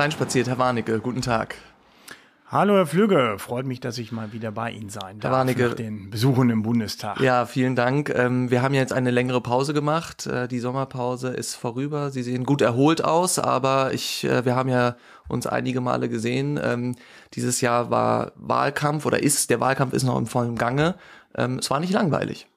hereinspaziert, Herr Warnecke. Guten Tag. Hallo Herr Flügge, freut mich, dass ich mal wieder bei Ihnen sein darf Herr Warnecke, nach den Besuchen im Bundestag. Ja, vielen Dank. Ähm, wir haben jetzt eine längere Pause gemacht. Äh, die Sommerpause ist vorüber. Sie sehen gut erholt aus, aber ich, äh, wir haben ja uns einige Male gesehen. Ähm, dieses Jahr war Wahlkampf oder ist, der Wahlkampf ist noch im vollen Gange. Ähm, es war nicht langweilig.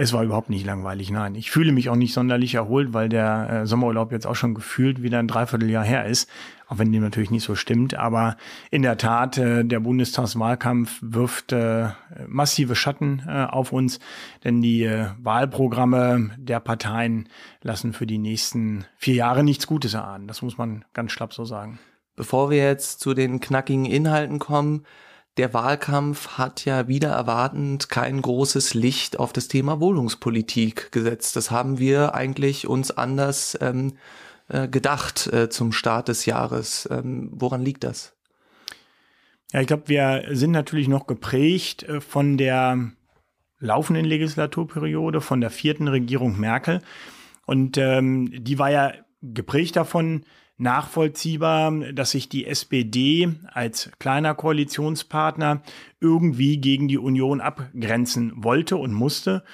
Es war überhaupt nicht langweilig, nein. Ich fühle mich auch nicht sonderlich erholt, weil der äh, Sommerurlaub jetzt auch schon gefühlt wieder ein Dreivierteljahr her ist, auch wenn dem natürlich nicht so stimmt. Aber in der Tat, äh, der Bundestagswahlkampf wirft äh, massive Schatten äh, auf uns, denn die äh, Wahlprogramme der Parteien lassen für die nächsten vier Jahre nichts Gutes erahnen. Das muss man ganz schlapp so sagen. Bevor wir jetzt zu den knackigen Inhalten kommen, der Wahlkampf hat ja wieder erwartend kein großes Licht auf das Thema Wohnungspolitik gesetzt. Das haben wir eigentlich uns anders ähm, äh, gedacht äh, zum Start des Jahres. Ähm, woran liegt das? Ja, ich glaube, wir sind natürlich noch geprägt äh, von der laufenden Legislaturperiode, von der vierten Regierung Merkel. Und ähm, die war ja geprägt davon, nachvollziehbar, dass sich die SPD als kleiner Koalitionspartner irgendwie gegen die Union abgrenzen wollte und musste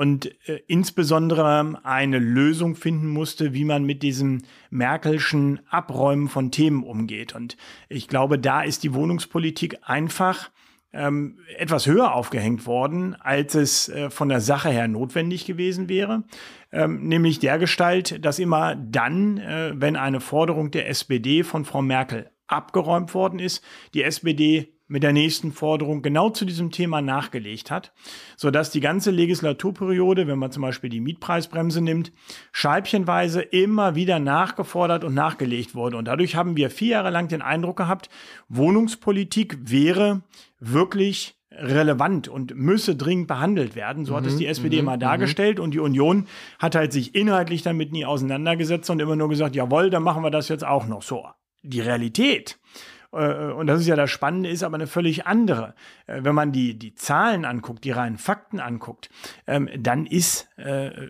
und äh, insbesondere eine Lösung finden musste, wie man mit diesem Merkelschen Abräumen von Themen umgeht. Und ich glaube, da ist die Wohnungspolitik einfach ähm, etwas höher aufgehängt worden, als es äh, von der Sache her notwendig gewesen wäre. Ähm, nämlich der Gestalt, dass immer dann, äh, wenn eine Forderung der SPD von Frau Merkel abgeräumt worden ist, die SPD mit der nächsten Forderung genau zu diesem Thema nachgelegt hat, so dass die ganze Legislaturperiode, wenn man zum Beispiel die Mietpreisbremse nimmt, scheibchenweise immer wieder nachgefordert und nachgelegt wurde. Und dadurch haben wir vier Jahre lang den Eindruck gehabt, Wohnungspolitik wäre wirklich relevant und müsse dringend behandelt werden. So hat es die mhm, SPD mhm, immer dargestellt mhm. und die Union hat halt sich inhaltlich damit nie auseinandergesetzt und immer nur gesagt, jawohl, dann machen wir das jetzt auch noch so. Die Realität und das ist ja das Spannende, ist aber eine völlig andere. Äh, wenn man die, die Zahlen anguckt, die reinen Fakten anguckt, ähm, dann ist äh,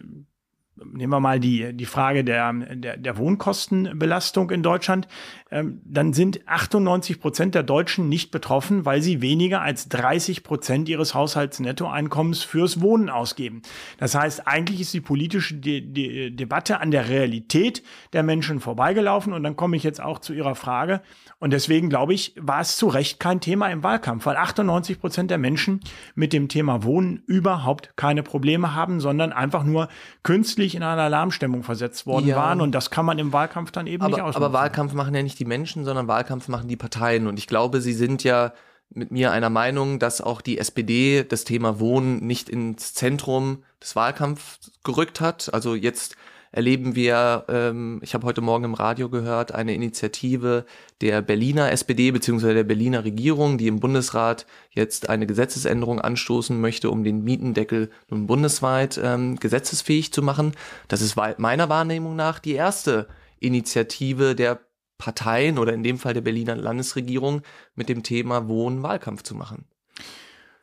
nehmen wir mal die, die Frage der, der, der Wohnkostenbelastung in Deutschland, ähm, dann sind 98 Prozent der Deutschen nicht betroffen, weil sie weniger als 30 Prozent ihres Haushaltsnettoeinkommens fürs Wohnen ausgeben. Das heißt, eigentlich ist die politische De De Debatte an der Realität der Menschen vorbeigelaufen. Und dann komme ich jetzt auch zu Ihrer Frage. Und deswegen glaube ich, war es zu Recht kein Thema im Wahlkampf, weil 98 Prozent der Menschen mit dem Thema Wohnen überhaupt keine Probleme haben, sondern einfach nur künstlich völlig in eine Alarmstimmung versetzt worden ja. waren. Und das kann man im Wahlkampf dann eben aber, nicht ausnutzen. Aber Wahlkampf machen ja nicht die Menschen, sondern Wahlkampf machen die Parteien. Und ich glaube, sie sind ja mit mir einer Meinung, dass auch die SPD das Thema Wohnen nicht ins Zentrum des Wahlkampfs gerückt hat. Also jetzt erleben wir, ähm, ich habe heute Morgen im Radio gehört, eine Initiative der Berliner SPD bzw. der Berliner Regierung, die im Bundesrat jetzt eine Gesetzesänderung anstoßen möchte, um den Mietendeckel nun bundesweit ähm, gesetzesfähig zu machen. Das ist meiner Wahrnehmung nach die erste Initiative der Parteien oder in dem Fall der Berliner Landesregierung mit dem Thema Wohnen Wahlkampf zu machen.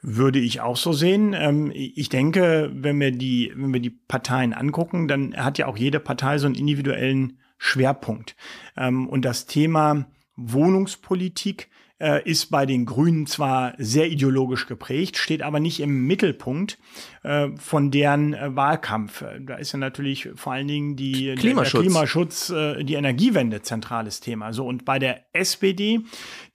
Würde ich auch so sehen. Ähm, ich denke, wenn wir die, wenn wir die Parteien angucken, dann hat ja auch jede Partei so einen individuellen Schwerpunkt. Ähm, und das Thema Wohnungspolitik äh, ist bei den Grünen zwar sehr ideologisch geprägt, steht aber nicht im Mittelpunkt äh, von deren äh, Wahlkampf. Da ist ja natürlich vor allen Dingen die Klimaschutz, der, der Klimaschutz äh, die Energiewende zentrales Thema. So und bei der SPD,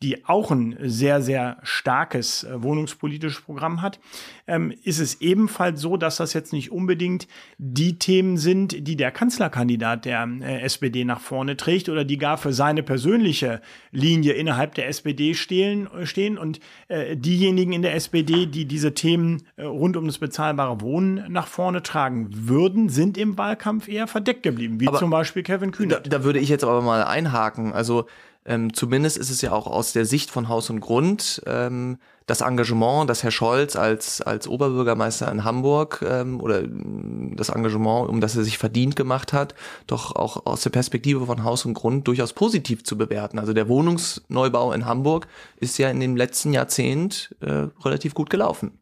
die auch ein sehr sehr starkes äh, wohnungspolitisches Programm hat, ähm, ist es ebenfalls so, dass das jetzt nicht unbedingt die Themen sind, die der Kanzlerkandidat der äh, SPD nach vorne trägt oder die gar für seine persönliche Linie innerhalb der SPD stehen, stehen und äh, diejenigen in der SPD, die diese Themen äh, rund um das bezahlbare Wohnen nach vorne tragen würden, sind im Wahlkampf eher verdeckt geblieben, wie aber zum Beispiel Kevin Kühnert. Da, da würde ich jetzt aber mal einhaken. Also ähm, zumindest ist es ja auch aus der Sicht von Haus und Grund ähm, das Engagement, das Herr Scholz als, als Oberbürgermeister in Hamburg ähm, oder das Engagement, um das er sich verdient gemacht hat, doch auch aus der Perspektive von Haus und Grund durchaus positiv zu bewerten. Also der Wohnungsneubau in Hamburg ist ja in dem letzten Jahrzehnt äh, relativ gut gelaufen.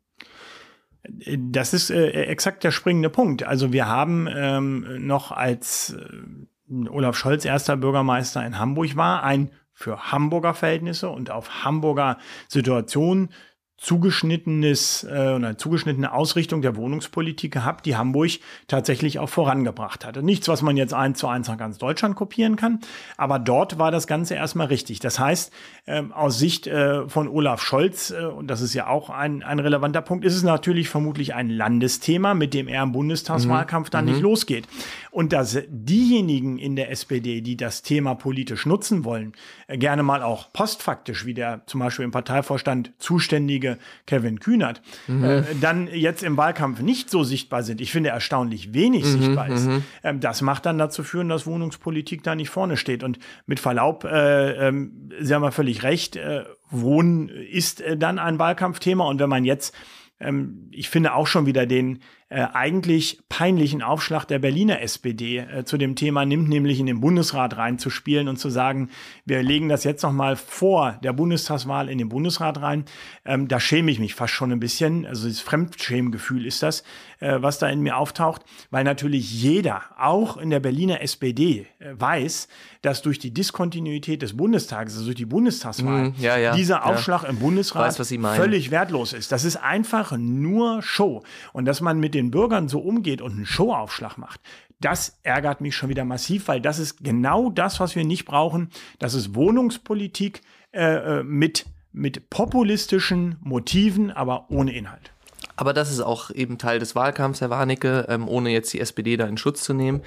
Das ist äh, exakt der springende Punkt. Also wir haben ähm, noch als äh, Olaf Scholz erster Bürgermeister in Hamburg war, ein für Hamburger Verhältnisse und auf Hamburger Situation zugeschnittenes äh, eine zugeschnittene Ausrichtung der Wohnungspolitik gehabt, die Hamburg tatsächlich auch vorangebracht hatte. Nichts, was man jetzt eins zu eins nach ganz Deutschland kopieren kann, aber dort war das Ganze erstmal richtig. Das heißt, äh, aus Sicht äh, von Olaf Scholz, äh, und das ist ja auch ein, ein relevanter Punkt, ist es natürlich vermutlich ein Landesthema, mit dem er im Bundestagswahlkampf mhm. dann mhm. nicht losgeht. Und dass diejenigen in der SPD, die das Thema politisch nutzen wollen, äh, gerne mal auch postfaktisch, wie der zum Beispiel im Parteivorstand zuständige Kevin Kühnert, mhm. äh, dann jetzt im Wahlkampf nicht so sichtbar sind, ich finde erstaunlich wenig mhm, sichtbar ist, mhm. ähm, das macht dann dazu führen, dass Wohnungspolitik da nicht vorne steht. Und mit Verlaub, äh, äh, Sie haben ja völlig recht, äh, Wohnen ist äh, dann ein Wahlkampfthema. Und wenn man jetzt ähm, ich finde auch schon wieder den äh, eigentlich peinlichen Aufschlag der Berliner SPD äh, zu dem Thema nimmt, nämlich in den Bundesrat reinzuspielen und zu sagen, wir legen das jetzt noch mal vor der Bundestagswahl in den Bundesrat rein. Ähm, da schäme ich mich fast schon ein bisschen. Also das Fremdschämgefühl ist das, äh, was da in mir auftaucht, weil natürlich jeder, auch in der Berliner SPD, äh, weiß, dass durch die Diskontinuität des Bundestages, also durch die Bundestagswahl, mm, ja, ja, dieser Aufschlag ja. im Bundesrat weiß, völlig wertlos ist. Das ist einfach nur Show. Und dass man mit den Bürgern so umgeht und einen Showaufschlag macht, das ärgert mich schon wieder massiv, weil das ist genau das, was wir nicht brauchen. Das ist Wohnungspolitik äh, äh, mit, mit populistischen Motiven, aber ohne Inhalt. Aber das ist auch eben Teil des Wahlkampfs, Herr Warnecke, ähm, ohne jetzt die SPD da in Schutz zu nehmen.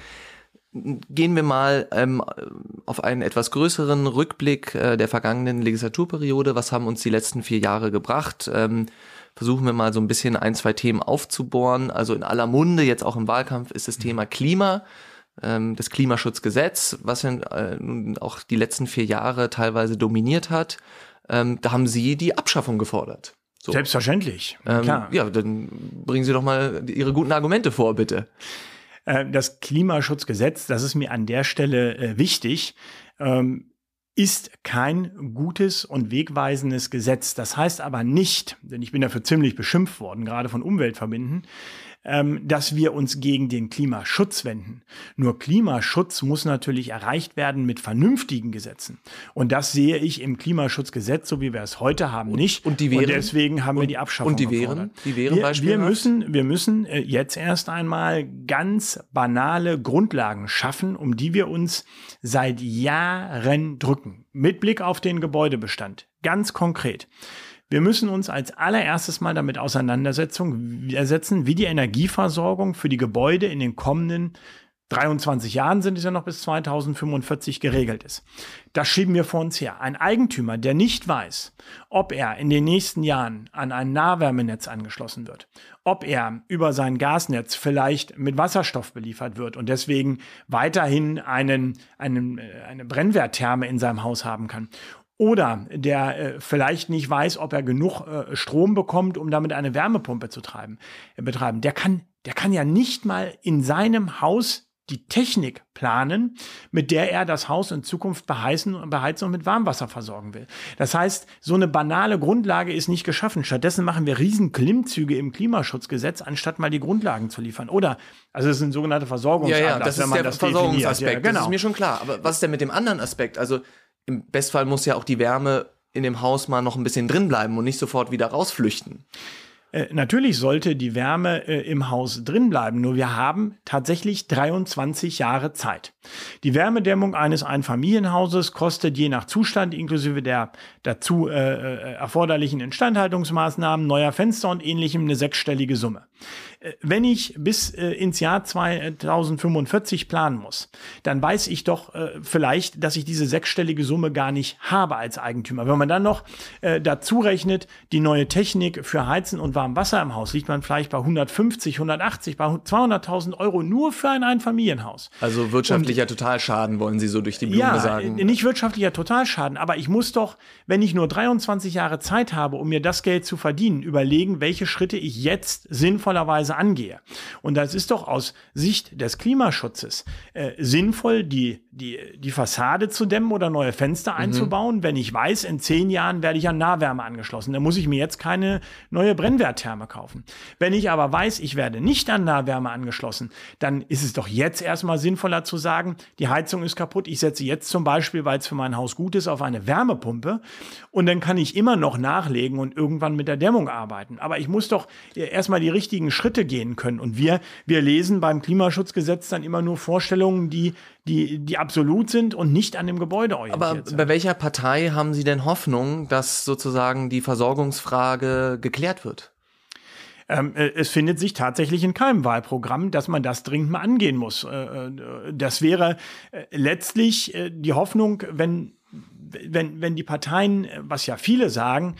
Gehen wir mal ähm, auf einen etwas größeren Rückblick äh, der vergangenen Legislaturperiode. Was haben uns die letzten vier Jahre gebracht? Ähm, versuchen wir mal so ein bisschen ein, zwei Themen aufzubohren. Also in aller Munde, jetzt auch im Wahlkampf, ist das Thema Klima, ähm, das Klimaschutzgesetz, was ja äh, nun auch die letzten vier Jahre teilweise dominiert hat. Ähm, da haben Sie die Abschaffung gefordert. So. Selbstverständlich. Ähm, klar. Ja, dann bringen Sie doch mal Ihre guten Argumente vor, bitte. Äh, das Klimaschutzgesetz, das ist mir an der Stelle äh, wichtig. Ähm, ist kein gutes und wegweisendes Gesetz. Das heißt aber nicht, denn ich bin dafür ziemlich beschimpft worden, gerade von Umweltverbinden, dass wir uns gegen den Klimaschutz wenden. Nur Klimaschutz muss natürlich erreicht werden mit vernünftigen Gesetzen. Und das sehe ich im Klimaschutzgesetz, so wie wir es heute haben, nicht. Und die wären, und deswegen haben und, wir die Abschaffung Und die wären, die wären wir, wir müssen, wir müssen äh, jetzt erst einmal ganz banale Grundlagen schaffen, um die wir uns seit Jahren drücken. Mit Blick auf den Gebäudebestand. Ganz konkret. Wir müssen uns als allererstes mal damit auseinandersetzen, wie die Energieversorgung für die Gebäude in den kommenden 23 Jahren sind es ja noch bis 2045 geregelt ist. Das schieben wir vor uns her. Ein Eigentümer, der nicht weiß, ob er in den nächsten Jahren an ein Nahwärmenetz angeschlossen wird, ob er über sein Gasnetz vielleicht mit Wasserstoff beliefert wird und deswegen weiterhin einen, einen, äh, eine Brennwerttherme in seinem Haus haben kann oder der äh, vielleicht nicht weiß, ob er genug äh, Strom bekommt, um damit eine Wärmepumpe zu treiben, äh, betreiben, der kann, der kann ja nicht mal in seinem Haus die Technik planen, mit der er das Haus in Zukunft beheizen, beheizen und mit Warmwasser versorgen will. Das heißt, so eine banale Grundlage ist nicht geschaffen. Stattdessen machen wir riesen Klimmzüge im Klimaschutzgesetz, anstatt mal die Grundlagen zu liefern. Oder, also das ist ein sogenannter Versorgungsablass, ja, ja, das ist der das Versorgungsaspekt. Ja, genau. Das ist mir schon klar. Aber was ist denn mit dem anderen Aspekt? Also im Bestfall muss ja auch die Wärme in dem Haus mal noch ein bisschen drin bleiben und nicht sofort wieder rausflüchten. Äh, natürlich sollte die Wärme äh, im Haus drin bleiben, nur wir haben tatsächlich 23 Jahre Zeit. Die Wärmedämmung eines Einfamilienhauses kostet je nach Zustand inklusive der dazu äh, äh erforderlichen Instandhaltungsmaßnahmen, neuer Fenster und ähnlichem eine sechsstellige Summe. Äh, wenn ich bis ins Jahr 2045 planen muss, dann weiß ich doch vielleicht, dass ich diese sechsstellige Summe gar nicht habe als Eigentümer. Wenn man dann noch dazu rechnet, die neue Technik für Heizen und warm Wasser im Haus, liegt man vielleicht bei 150, 180, bei 200.000 Euro nur für ein Einfamilienhaus. Also wirtschaftlicher und, Totalschaden, wollen Sie so durch die Blume ja, sagen? nicht wirtschaftlicher Totalschaden, aber ich muss doch, wenn ich nur 23 Jahre Zeit habe, um mir das Geld zu verdienen, überlegen, welche Schritte ich jetzt sinnvoll sinnvollerweise angehe. Und das ist doch aus Sicht des Klimaschutzes äh, sinnvoll, die, die, die Fassade zu dämmen oder neue Fenster mhm. einzubauen, wenn ich weiß, in zehn Jahren werde ich an Nahwärme angeschlossen. Dann muss ich mir jetzt keine neue Brennwerttherme kaufen. Wenn ich aber weiß, ich werde nicht an Nahwärme angeschlossen, dann ist es doch jetzt erstmal sinnvoller zu sagen, die Heizung ist kaputt, ich setze jetzt zum Beispiel, weil es für mein Haus gut ist, auf eine Wärmepumpe und dann kann ich immer noch nachlegen und irgendwann mit der Dämmung arbeiten. Aber ich muss doch erstmal die richtigen Schritte gehen können. Und wir, wir lesen beim Klimaschutzgesetz dann immer nur Vorstellungen, die, die, die absolut sind und nicht an dem Gebäude orientiert Aber sind. bei welcher Partei haben Sie denn Hoffnung, dass sozusagen die Versorgungsfrage geklärt wird? Ähm, äh, es findet sich tatsächlich in keinem Wahlprogramm, dass man das dringend mal angehen muss. Äh, äh das wäre letztlich die Hoffnung, wenn, wenn, wenn die Parteien, was ja viele sagen,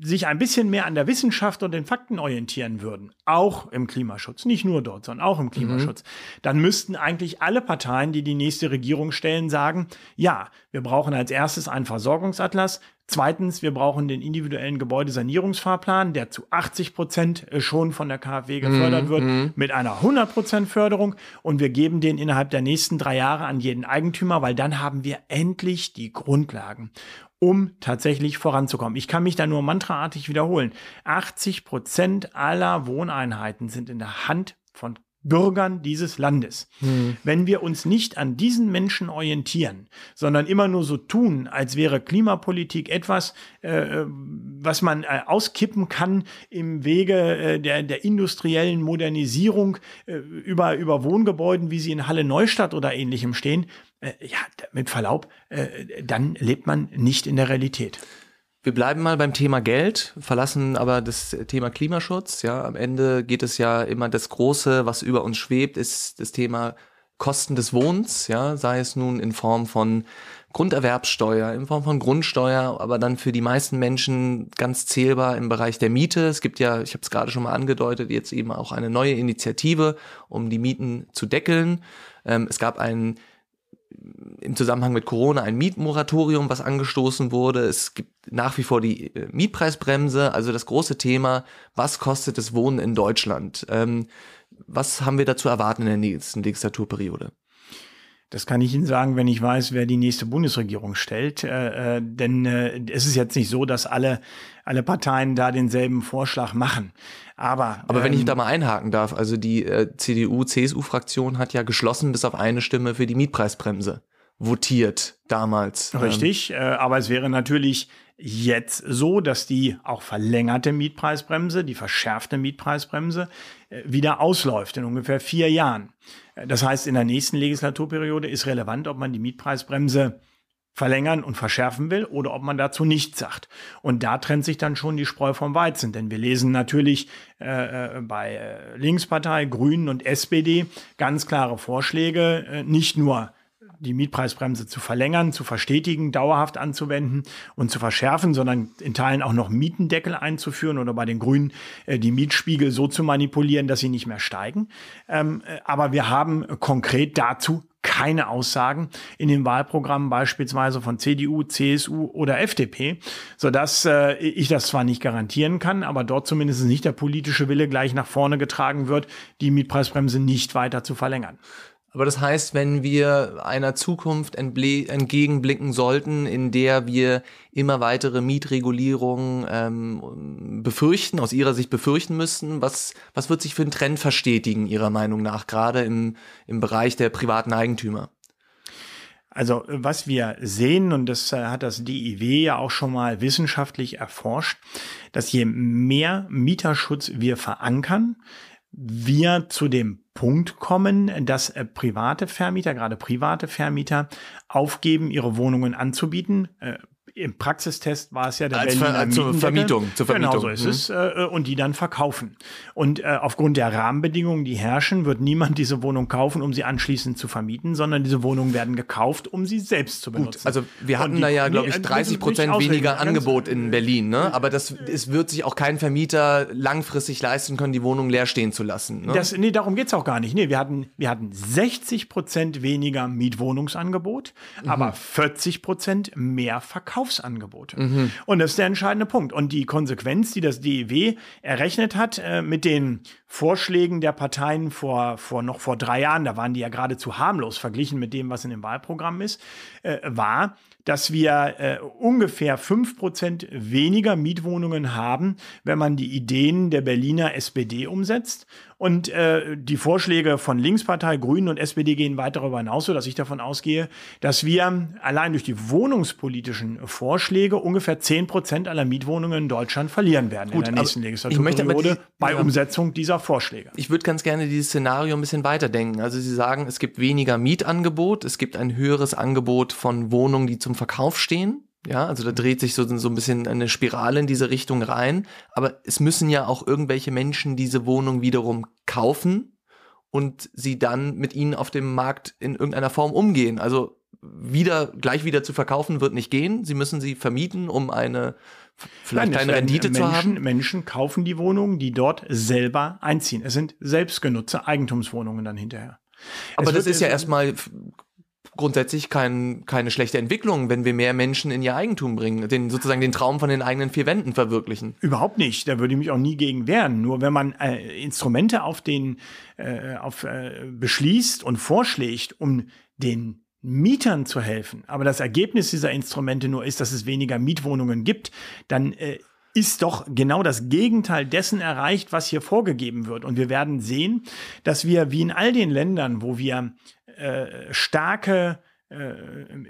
sich ein bisschen mehr an der Wissenschaft und den Fakten orientieren würden, auch im Klimaschutz, nicht nur dort, sondern auch im Klimaschutz, mhm. dann müssten eigentlich alle Parteien, die die nächste Regierung stellen, sagen, ja, wir brauchen als erstes einen Versorgungsatlas, Zweitens, wir brauchen den individuellen Gebäudesanierungsfahrplan, der zu 80 Prozent schon von der KfW gefördert mm, wird, mm. mit einer 100 Prozent Förderung. Und wir geben den innerhalb der nächsten drei Jahre an jeden Eigentümer, weil dann haben wir endlich die Grundlagen um tatsächlich voranzukommen. Ich kann mich da nur mantraartig wiederholen. 80 Prozent aller Wohneinheiten sind in der Hand von Bürgern dieses Landes. Hm. Wenn wir uns nicht an diesen Menschen orientieren, sondern immer nur so tun, als wäre Klimapolitik etwas, äh, was man äh, auskippen kann im Wege äh, der, der industriellen Modernisierung äh, über, über Wohngebäuden, wie sie in Halle Neustadt oder ähnlichem stehen, äh, ja, mit Verlaub, äh, dann lebt man nicht in der Realität. Wir bleiben mal beim Thema Geld, verlassen aber das Thema Klimaschutz. Ja, am Ende geht es ja immer das Große, was über uns schwebt, ist das Thema Kosten des Wohnens. Ja, sei es nun in Form von Grunderwerbssteuer, in Form von Grundsteuer, aber dann für die meisten Menschen ganz zählbar im Bereich der Miete. Es gibt ja, ich habe es gerade schon mal angedeutet, jetzt eben auch eine neue Initiative, um die Mieten zu deckeln. Ähm, es gab einen im Zusammenhang mit Corona ein Mietmoratorium, was angestoßen wurde. Es gibt nach wie vor die äh, Mietpreisbremse, also das große Thema, was kostet das Wohnen in Deutschland? Ähm, was haben wir dazu erwarten in der nächsten Legislaturperiode? Das kann ich Ihnen sagen, wenn ich weiß, wer die nächste Bundesregierung stellt. Äh, äh, denn äh, es ist jetzt nicht so, dass alle, alle Parteien da denselben Vorschlag machen. Aber, Aber wenn ähm, ich da mal einhaken darf, also die äh, CDU-CSU-Fraktion hat ja geschlossen bis auf eine Stimme für die Mietpreisbremse votiert damals. Richtig, ähm, äh, aber es wäre natürlich jetzt so, dass die auch verlängerte Mietpreisbremse, die verschärfte Mietpreisbremse, äh, wieder ausläuft in ungefähr vier Jahren. Äh, das heißt, in der nächsten Legislaturperiode ist relevant, ob man die Mietpreisbremse verlängern und verschärfen will oder ob man dazu nichts sagt. Und da trennt sich dann schon die Spreu vom Weizen, denn wir lesen natürlich äh, äh bei Linkspartei, Grünen und SPD ganz klare Vorschläge, äh, nicht nur die Mietpreisbremse zu verlängern, zu verstetigen, dauerhaft anzuwenden und zu verschärfen, sondern in Teilen auch noch Mietendeckel einzuführen oder bei den Grünen äh, die Mietspiegel so zu manipulieren, dass sie nicht mehr steigen. Ähm, äh, aber wir haben konkret dazu keine Aussagen in den Wahlprogrammen beispielsweise von CDU, CSU oder FDP, sodass äh, ich das zwar nicht garantieren kann, aber dort zumindest nicht der politische Wille gleich nach vorne getragen wird, die Mietpreisbremse nicht weiter zu verlängern. Aber das heißt, wenn wir einer Zukunft entgegenblicken sollten, in der wir immer weitere Mietregulierungen ähm, befürchten, aus Ihrer Sicht befürchten müssten, was, was wird sich für einen Trend verstetigen, Ihrer Meinung nach, gerade im, im Bereich der privaten Eigentümer? Also was wir sehen, und das hat das DIW ja auch schon mal wissenschaftlich erforscht, dass je mehr Mieterschutz wir verankern, wir zu dem Punkt kommen, dass äh, private Vermieter, gerade private Vermieter, aufgeben, ihre Wohnungen anzubieten. Äh, im Praxistest war es ja der Als Ver zur Vermietung, zur Vermietung. Genau so ist mhm. es. Äh, und die dann verkaufen. Und äh, aufgrund der Rahmenbedingungen, die herrschen, wird niemand diese Wohnung kaufen, um sie anschließend zu vermieten, sondern diese Wohnungen werden gekauft, um sie selbst zu benutzen. Gut, also wir hatten die, da ja, glaube ich, 30 Prozent weniger Angebot in Berlin. Ne? Aber das, es wird sich auch kein Vermieter langfristig leisten können, die Wohnung leer stehen zu lassen. Ne? Das, nee, darum geht's auch gar nicht. Nee, wir hatten, wir hatten 60 Prozent weniger Mietwohnungsangebot, mhm. aber 40 Prozent mehr Verkauf Verkaufsangebote. Mhm. Und das ist der entscheidende Punkt. Und die Konsequenz, die das DEW errechnet hat äh, mit den Vorschlägen der Parteien vor, vor noch vor drei Jahren, da waren die ja geradezu harmlos verglichen mit dem, was in dem Wahlprogramm ist, äh, war, dass wir äh, ungefähr fünf Prozent weniger Mietwohnungen haben, wenn man die Ideen der Berliner SPD umsetzt. Und äh, die Vorschläge von Linkspartei, Grünen und SPD gehen weit darüber hinaus, so dass ich davon ausgehe, dass wir allein durch die wohnungspolitischen Vorschläge ungefähr zehn Prozent aller Mietwohnungen in Deutschland verlieren werden Gut, in der nächsten Legislaturperiode bei ja, Umsetzung dieser Vorschläge. Ich würde ganz gerne dieses Szenario ein bisschen weiterdenken. Also Sie sagen, es gibt weniger Mietangebot, es gibt ein höheres Angebot von Wohnungen, die zum Verkauf stehen. Ja, also da dreht sich so, so ein bisschen eine Spirale in diese Richtung rein. Aber es müssen ja auch irgendwelche Menschen diese Wohnung wiederum kaufen und sie dann mit ihnen auf dem Markt in irgendeiner Form umgehen. Also wieder, gleich wieder zu verkaufen wird nicht gehen. Sie müssen sie vermieten, um eine vielleicht Nein, eine Rendite Menschen, zu haben. Menschen kaufen die Wohnungen, die dort selber einziehen. Es sind selbstgenutzte Eigentumswohnungen dann hinterher. Aber es das ist ja erstmal grundsätzlich kein, keine schlechte Entwicklung, wenn wir mehr Menschen in ihr Eigentum bringen, den sozusagen den Traum von den eigenen vier Wänden verwirklichen. Überhaupt nicht. Da würde ich mich auch nie gegen wehren. Nur wenn man äh, Instrumente auf den äh, auf äh, beschließt und vorschlägt, um den Mietern zu helfen, aber das Ergebnis dieser Instrumente nur ist, dass es weniger Mietwohnungen gibt, dann äh, ist doch genau das Gegenteil dessen erreicht, was hier vorgegeben wird. Und wir werden sehen, dass wir wie in all den Ländern, wo wir äh, starke äh,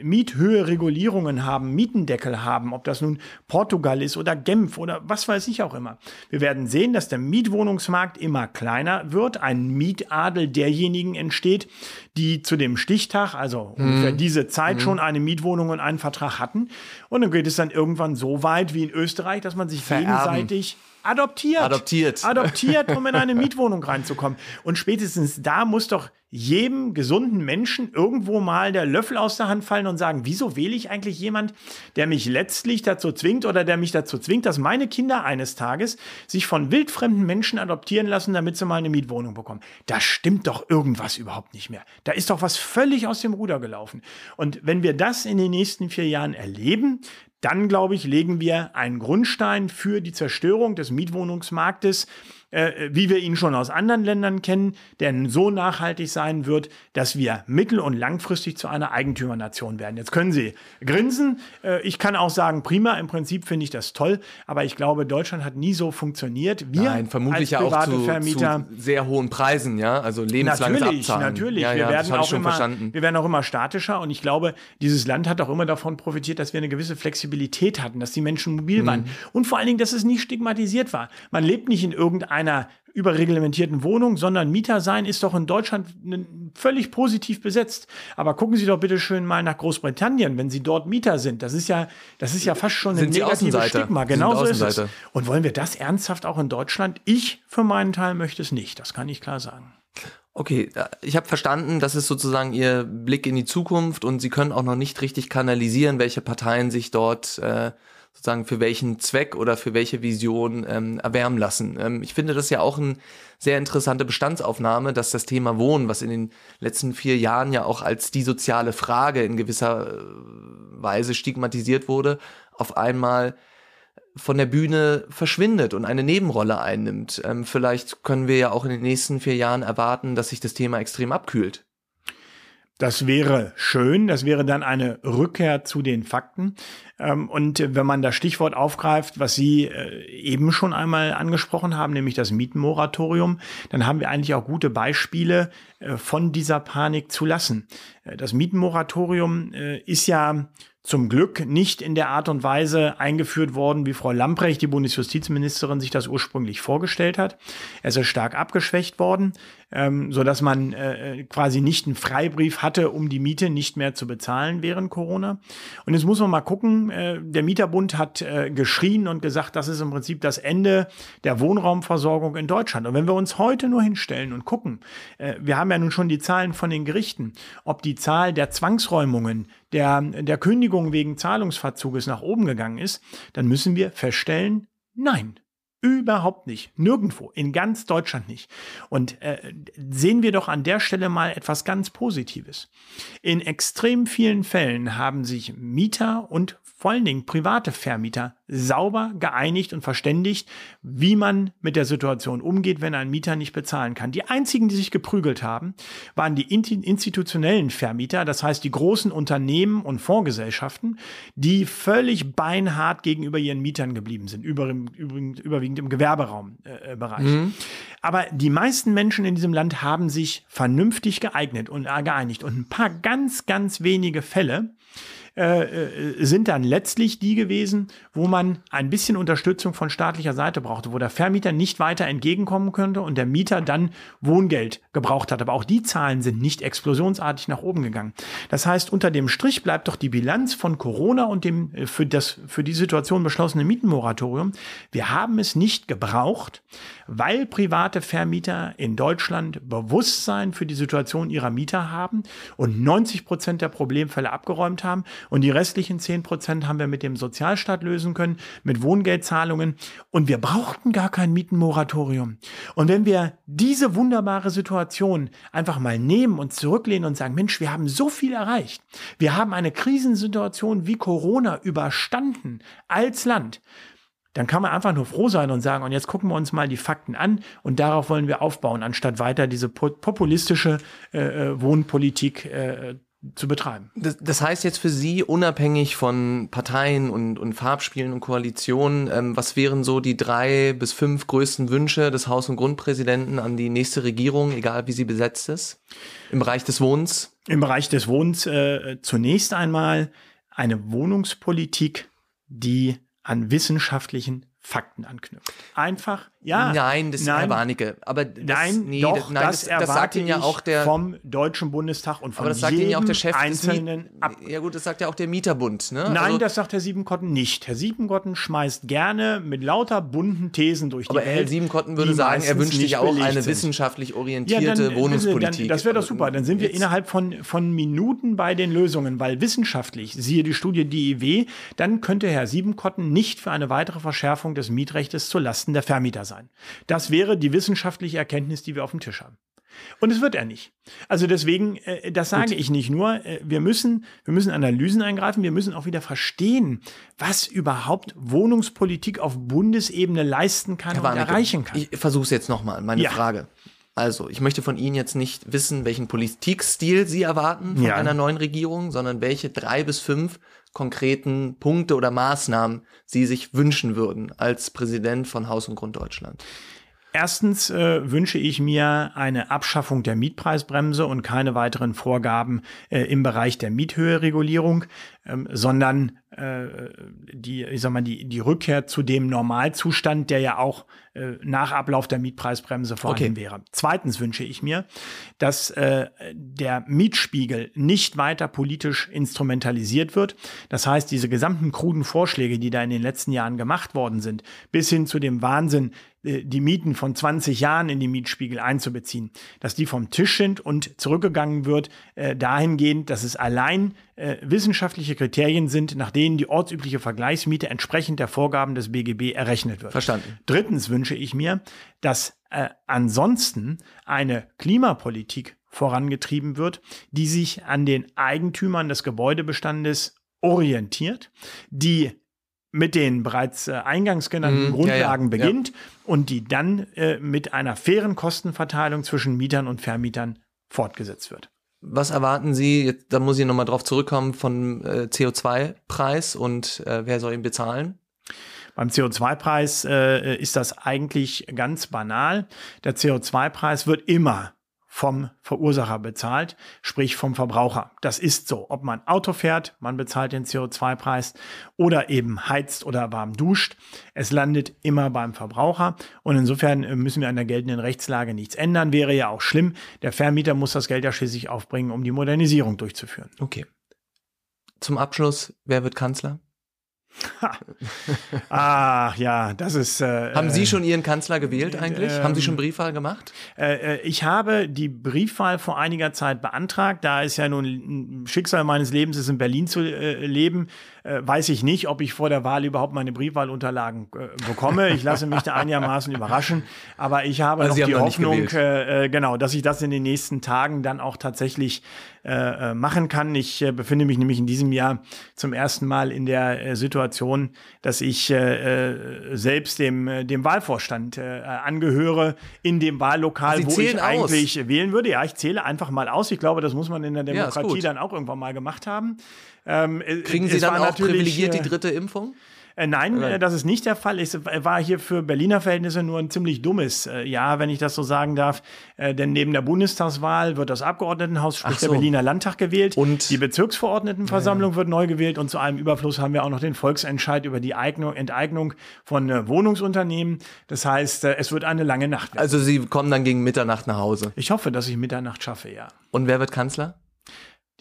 Miethöhe-Regulierungen haben, Mietendeckel haben, ob das nun Portugal ist oder Genf oder was weiß ich auch immer. Wir werden sehen, dass der Mietwohnungsmarkt immer kleiner wird, ein Mietadel derjenigen entsteht, die zu dem Stichtag, also mhm. ungefähr diese Zeit mhm. schon eine Mietwohnung und einen Vertrag hatten. Und dann geht es dann irgendwann so weit wie in Österreich, dass man sich Vererben. gegenseitig adoptiert. Adoptiert. Adoptiert, um in eine Mietwohnung reinzukommen. Und spätestens da muss doch jedem gesunden Menschen irgendwo mal der Löffel aus der Hand fallen und sagen, wieso wähle ich eigentlich jemand, der mich letztlich dazu zwingt oder der mich dazu zwingt, dass meine Kinder eines Tages sich von wildfremden Menschen adoptieren lassen, damit sie mal eine Mietwohnung bekommen. Da stimmt doch irgendwas überhaupt nicht mehr. Da ist doch was völlig aus dem Ruder gelaufen. Und wenn wir das in den nächsten vier Jahren erleben, dann, glaube ich, legen wir einen Grundstein für die Zerstörung des Mietwohnungsmarktes äh, wie wir ihn schon aus anderen Ländern kennen, der so nachhaltig sein wird, dass wir mittel- und langfristig zu einer Eigentümernation werden. Jetzt können Sie grinsen. Äh, ich kann auch sagen, prima, im Prinzip finde ich das toll, aber ich glaube, Deutschland hat nie so funktioniert. Wir Nein, vermutlich ja auch zu, Vermieter, zu sehr hohen Preisen, ja, also lebenslanges natürlich, Abzahlen. Natürlich, ja, ja, wir, werden auch immer, verstanden. wir werden auch immer statischer und ich glaube, dieses Land hat auch immer davon profitiert, dass wir eine gewisse Flexibilität hatten, dass die Menschen mobil mhm. waren und vor allen Dingen, dass es nicht stigmatisiert war. Man lebt nicht in irgendeinem einer überreglementierten Wohnung, sondern Mieter sein ist doch in Deutschland völlig positiv besetzt. Aber gucken Sie doch bitte schön mal nach Großbritannien, wenn Sie dort Mieter sind. Das ist ja, das ist ja fast schon ein negatives Stigma. Genau so ist es. Und wollen wir das ernsthaft auch in Deutschland? Ich für meinen Teil möchte es nicht. Das kann ich klar sagen. Okay, ich habe verstanden, das ist sozusagen Ihr Blick in die Zukunft und Sie können auch noch nicht richtig kanalisieren, welche Parteien sich dort äh, sozusagen für welchen Zweck oder für welche Vision ähm, erwärmen lassen. Ähm, ich finde das ja auch eine sehr interessante Bestandsaufnahme, dass das Thema Wohnen, was in den letzten vier Jahren ja auch als die soziale Frage in gewisser äh, Weise stigmatisiert wurde, auf einmal von der Bühne verschwindet und eine Nebenrolle einnimmt. Ähm, vielleicht können wir ja auch in den nächsten vier Jahren erwarten, dass sich das Thema extrem abkühlt. Das wäre schön, das wäre dann eine Rückkehr zu den Fakten. Ähm, und wenn man das Stichwort aufgreift, was Sie äh, eben schon einmal angesprochen haben, nämlich das Mietenmoratorium, dann haben wir eigentlich auch gute Beispiele äh, von dieser Panik zu lassen. Äh, das Mietenmoratorium ist ja zum Glück nicht in der Art und Weise eingeführt worden, wie Frau Lamprecht, die Bundesjustizministerin, sich das ursprünglich vorgestellt hat. Es ist stark abgeschwächt worden, ähm, so dass man äh, quasi nicht einen Freibrief hatte, um die Miete nicht mehr zu bezahlen während Corona. Und jetzt muss man mal gucken, äh, der Mieterbund hat äh, geschrien und gesagt, das ist im Prinzip das Ende der Wohnraumversorgung in Deutschland. Und wenn wir uns heute nur hinstellen und gucken, äh, wir haben ja nun schon die Zahlen von den Gerichten, ob die Zahl der Zwangsräumungen, der, der Kündigung wegen Zahlungsverzuges nach oben gegangen ist, dann müssen wir feststellen, nein. Überhaupt nicht. Nirgendwo. In ganz Deutschland nicht. Und äh, sehen wir doch an der Stelle mal etwas ganz Positives. In extrem vielen Fällen haben sich Mieter und vor allen Dingen private Vermieter sauber geeinigt und verständigt, wie man mit der Situation umgeht, wenn ein Mieter nicht bezahlen kann. Die einzigen, die sich geprügelt haben, waren die institutionellen Vermieter, das heißt die großen Unternehmen und Fondsgesellschaften, die völlig beinhart gegenüber ihren Mietern geblieben sind, über, überwiegend im Gewerberaumbereich. Äh, mhm. Aber die meisten Menschen in diesem Land haben sich vernünftig geeignet und äh, geeinigt. Und ein paar ganz, ganz wenige Fälle äh, äh, sind dann letztlich die gewesen, wo man ein bisschen Unterstützung von staatlicher Seite brauchte, wo der Vermieter nicht weiter entgegenkommen könnte und der Mieter dann Wohngeld gebraucht hat. Aber auch die Zahlen sind nicht explosionsartig nach oben gegangen. Das heißt, unter dem Strich bleibt doch die Bilanz von Corona und dem äh, für das für die Situation beschlossene Mietenmoratorium. Wir haben es nicht gebraucht, weil private Vermieter in Deutschland Bewusstsein für die Situation ihrer Mieter haben und 90 Prozent der Problemfälle abgeräumt haben und die restlichen 10 Prozent haben wir mit dem Sozialstaat lösen können, mit Wohngeldzahlungen. Und wir brauchten gar kein Mietenmoratorium. Und wenn wir diese wunderbare Situation einfach mal nehmen und zurücklehnen und sagen, Mensch, wir haben so viel erreicht. Wir haben eine Krisensituation wie Corona überstanden als Land dann kann man einfach nur froh sein und sagen, und jetzt gucken wir uns mal die Fakten an und darauf wollen wir aufbauen, anstatt weiter diese populistische äh, äh Wohnpolitik äh, zu betreiben. Das, das, heißt jetzt für Sie, unabhängig von Parteien und, und Farbspielen und Koalitionen, ähm, was wären so die drei bis fünf größten Wünsche des Haus- und Grundpräsidenten an die nächste Regierung, egal wie sie besetzt ist, im Bereich des Wohnens? Im Bereich des Wohnens äh, zunächst einmal eine Wohnungspolitik, die an wissenschaftlichen Fakten anknüpft. Einfach, ja. Nein, das nein, Warnecke. Aber das, nein, nee, doch, das, nein, das, das, das sagt Ihnen ja auch der vom Deutschen Bundestag und von aber das sagt Ihnen ja auch der Chef einzelnen ab. Ja gut, das sagt ja auch der Mieterbund. Ne? Nein, also, das sagt Herr Siebenkotten nicht. Herr Siebenkotten schmeißt gerne mit lauter bunten Thesen durch die aber Welt. Herr Siebenkotten würde sagen, er wünscht sich auch eine wissenschaftlich orientierte ja, dann, Wohnungspolitik. Dann, das wäre doch super. Dann sind wir innerhalb von, von Minuten bei den Lösungen, weil wissenschaftlich, siehe die Studie DIW, dann könnte Herr Siebenkotten nicht für eine weitere Verschärfung des Mietrechtes zu Lasten der Vermieter sein. Das wäre die wissenschaftliche Erkenntnis, die wir auf dem Tisch haben. Und es wird er nicht. Also deswegen, äh, das sage Gut. ich nicht nur. Äh, wir müssen, wir müssen Analysen eingreifen. Wir müssen auch wieder verstehen, was überhaupt Wohnungspolitik auf Bundesebene leisten kann Herr und Warnecke, erreichen kann. Ich versuche es jetzt nochmal. Meine ja. Frage. Also, ich möchte von Ihnen jetzt nicht wissen, welchen Politikstil Sie erwarten von ja. einer neuen Regierung, sondern welche drei bis fünf konkreten Punkte oder Maßnahmen Sie sich wünschen würden als Präsident von Haus und Grund Deutschland. Erstens äh, wünsche ich mir eine Abschaffung der Mietpreisbremse und keine weiteren Vorgaben äh, im Bereich der Miethöheregulierung, ähm, sondern äh, die, ich sag mal, die, die Rückkehr zu dem Normalzustand, der ja auch äh, nach Ablauf der Mietpreisbremse vorhanden okay. wäre. Zweitens wünsche ich mir, dass äh, der Mietspiegel nicht weiter politisch instrumentalisiert wird. Das heißt, diese gesamten kruden Vorschläge, die da in den letzten Jahren gemacht worden sind, bis hin zu dem Wahnsinn, äh, die Mieten von 20 Jahren in die Mietspiegel einzubeziehen, dass die vom Tisch sind und zurückgegangen wird äh, dahingehend, dass es allein äh, wissenschaftliche Kriterien sind, nach denen die ortsübliche Vergleichsmiete entsprechend der Vorgaben des BGB errechnet wird. Verstanden. Drittens wünsche ich mir, dass äh, ansonsten eine Klimapolitik vorangetrieben wird, die sich an den Eigentümern des Gebäudebestandes orientiert, die mit den bereits äh, eingangs genannten mm, Grundlagen ja, ja, beginnt ja. und die dann äh, mit einer fairen Kostenverteilung zwischen Mietern und Vermietern fortgesetzt wird. Was erwarten Sie, jetzt, da muss ich nochmal drauf zurückkommen, vom äh, CO2-Preis und äh, wer soll ihn bezahlen? Beim CO2-Preis äh, ist das eigentlich ganz banal. Der CO2-Preis wird immer vom Verursacher bezahlt, sprich vom Verbraucher. Das ist so. Ob man Auto fährt, man bezahlt den CO2-Preis oder eben heizt oder warm duscht. Es landet immer beim Verbraucher und insofern äh, müssen wir an der geltenden Rechtslage nichts ändern. Wäre ja auch schlimm. Der Vermieter muss das Geld ja schließlich aufbringen, um die Modernisierung durchzuführen. Okay. Zum Abschluss, wer wird Kanzler? Ach ja, das ist. Äh, Haben Sie schon Ihren Kanzler gewählt eigentlich? Äh, Haben Sie schon Briefwahl gemacht? Äh, äh, ich habe die Briefwahl vor einiger Zeit beantragt. Da es ja nun ein Schicksal meines Lebens ist, in Berlin zu äh, leben, äh, weiß ich nicht, ob ich vor der Wahl überhaupt meine Briefwahlunterlagen bekomme. Ich lasse mich da einigermaßen überraschen. Aber ich habe also noch die noch Hoffnung, genau, dass ich das in den nächsten Tagen dann auch tatsächlich machen kann. Ich befinde mich nämlich in diesem Jahr zum ersten Mal in der Situation, dass ich selbst dem, dem Wahlvorstand angehöre in dem Wahllokal, wo ich eigentlich aus. wählen würde. Ja, ich zähle einfach mal aus. Ich glaube, das muss man in der Demokratie ja, dann auch irgendwann mal gemacht haben. Ähm, Kriegen Sie dann auch privilegiert die dritte Impfung? Äh, nein, äh, das ist nicht der Fall. Es war hier für Berliner Verhältnisse nur ein ziemlich dummes äh, Jahr, wenn ich das so sagen darf. Äh, denn neben der Bundestagswahl wird das Abgeordnetenhaus, sprich so. der Berliner Landtag gewählt. Und die Bezirksverordnetenversammlung ja, ja. wird neu gewählt. Und zu einem Überfluss haben wir auch noch den Volksentscheid über die Eignung, Enteignung von äh, Wohnungsunternehmen. Das heißt, äh, es wird eine lange Nacht werden. Also Sie kommen dann gegen Mitternacht nach Hause? Ich hoffe, dass ich Mitternacht schaffe, ja. Und wer wird Kanzler?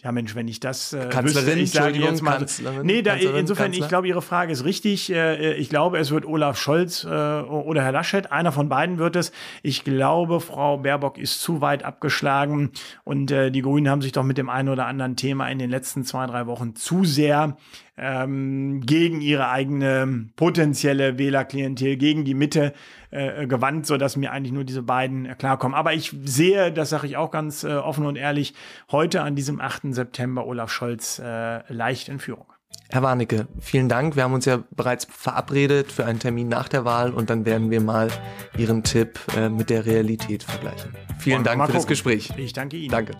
Ja, Mensch, wenn ich das äh, Kanzlerin, ich sage jetzt mal, Kanzlerin, nee, da, Kanzlerin, insofern, Kanzler? ich glaube, Ihre Frage ist richtig. Äh, ich glaube, es wird Olaf Scholz äh, oder Herr Laschet, einer von beiden wird es. Ich glaube, Frau Baerbock ist zu weit abgeschlagen und äh, die Grünen haben sich doch mit dem einen oder anderen Thema in den letzten zwei, drei Wochen zu sehr ähm, gegen ihre eigene potenzielle Wählerklientel, gegen die Mitte äh, gewandt, so dass mir eigentlich nur diese beiden äh, klarkommen. Aber ich sehe, das sage ich auch ganz äh, offen und ehrlich, heute an diesem 8. September Olaf Scholz äh, leicht in Führung. Herr Warnecke, vielen Dank. Wir haben uns ja bereits verabredet für einen Termin nach der Wahl und dann werden wir mal Ihren Tipp äh, mit der Realität vergleichen. Vielen Dank für gucken. das Gespräch. Ich danke Ihnen. Danke.